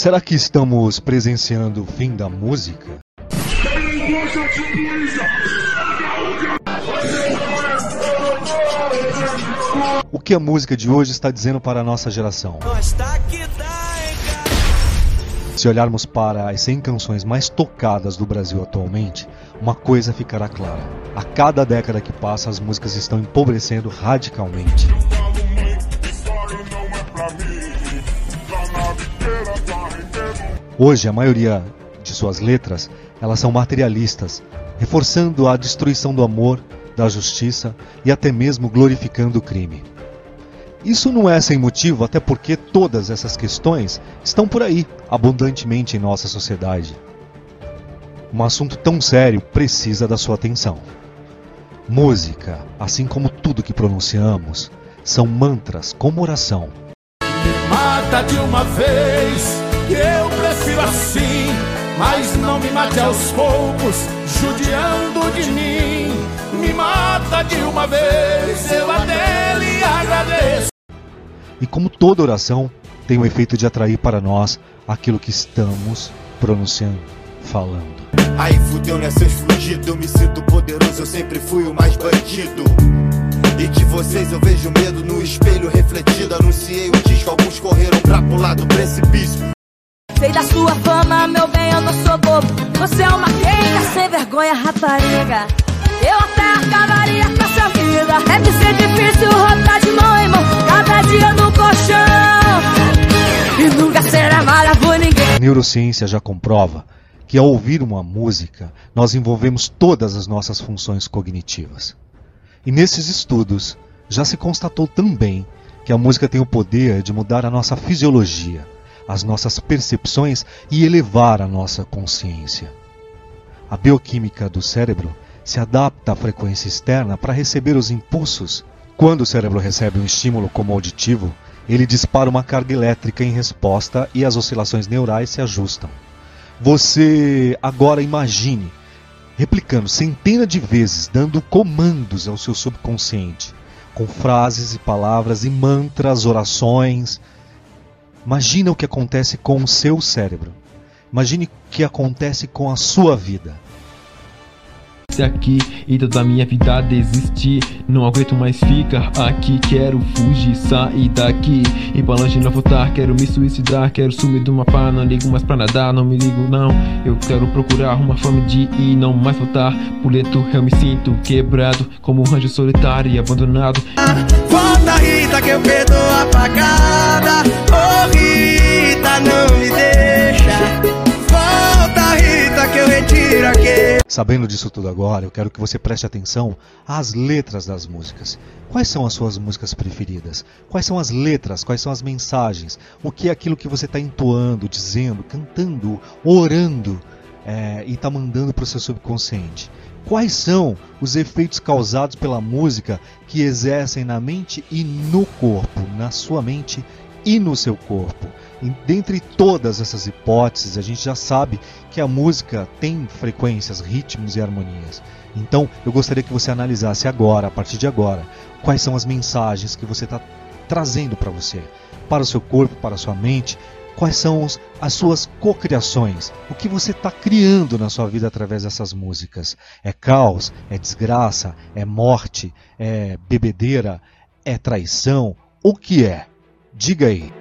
Será que estamos presenciando o fim da música? O que a música de hoje está dizendo para a nossa geração? Se olharmos para as 100 canções mais tocadas do Brasil atualmente, uma coisa ficará clara: a cada década que passa, as músicas estão empobrecendo radicalmente. Hoje, a maioria de suas letras, elas são materialistas, reforçando a destruição do amor, da justiça e até mesmo glorificando o crime. Isso não é sem motivo, até porque todas essas questões estão por aí, abundantemente em nossa sociedade. Um assunto tão sério precisa da sua atenção. Música, assim como tudo que pronunciamos, são mantras como oração. Mata de uma vez, mas não me mate aos poucos, judiando de mim. Me mata de uma vez, eu até lhe agradeço. E como toda oração, tem o efeito de atrair para nós aquilo que estamos pronunciando, falando. Aí fudeu, né, seus? Eu me sinto poderoso, eu sempre fui o mais bandido. E de vocês eu vejo medo no espelho refletido. Anunciei o disco, alguns correram pra pular do precipício. Sei da sua fama, meu bem, eu não sou bobo. Você é uma quenga, sem vergonha, rapariga. Eu até acabaria com a sua vida. Deve ser difícil rodar de mão em mão, cada dia no colchão. E nunca por ninguém. A neurociência já comprova que ao ouvir uma música, nós envolvemos todas as nossas funções cognitivas. E nesses estudos, já se constatou também que a música tem o poder de mudar a nossa fisiologia, as nossas percepções e elevar a nossa consciência. A bioquímica do cérebro se adapta à frequência externa para receber os impulsos. Quando o cérebro recebe um estímulo como auditivo, ele dispara uma carga elétrica em resposta e as oscilações neurais se ajustam. Você agora imagine replicando centenas de vezes, dando comandos ao seu subconsciente, com frases e palavras e mantras, orações. Imagina o que acontece com o seu cérebro. Imagine o que acontece com a sua vida aqui e toda minha vida desistir Não aguento mais ficar aqui Quero fugir, sair daqui. E pra longe não voltar Quero me suicidar, quero sumir do mapa Não ligo mais pra nadar, não me ligo não. Eu quero procurar uma forma de ir Não mais voltar. Por dentro Eu me sinto quebrado Como um anjo solitário e abandonado. Volta Rita que eu perdoo a apagada Oh Rita, não Sabendo disso tudo agora, eu quero que você preste atenção às letras das músicas. Quais são as suas músicas preferidas? Quais são as letras? Quais são as mensagens? O que é aquilo que você está entoando, dizendo, cantando, orando é, e está mandando para o seu subconsciente? Quais são os efeitos causados pela música que exercem na mente e no corpo, na sua mente e no seu corpo? Dentre todas essas hipóteses, a gente já sabe que a música tem frequências, ritmos e harmonias. Então, eu gostaria que você analisasse agora, a partir de agora, quais são as mensagens que você está trazendo para você, para o seu corpo, para a sua mente, quais são as suas cocriações, o que você está criando na sua vida através dessas músicas. É caos, é desgraça, é morte, é bebedeira, é traição, o que é? Diga aí.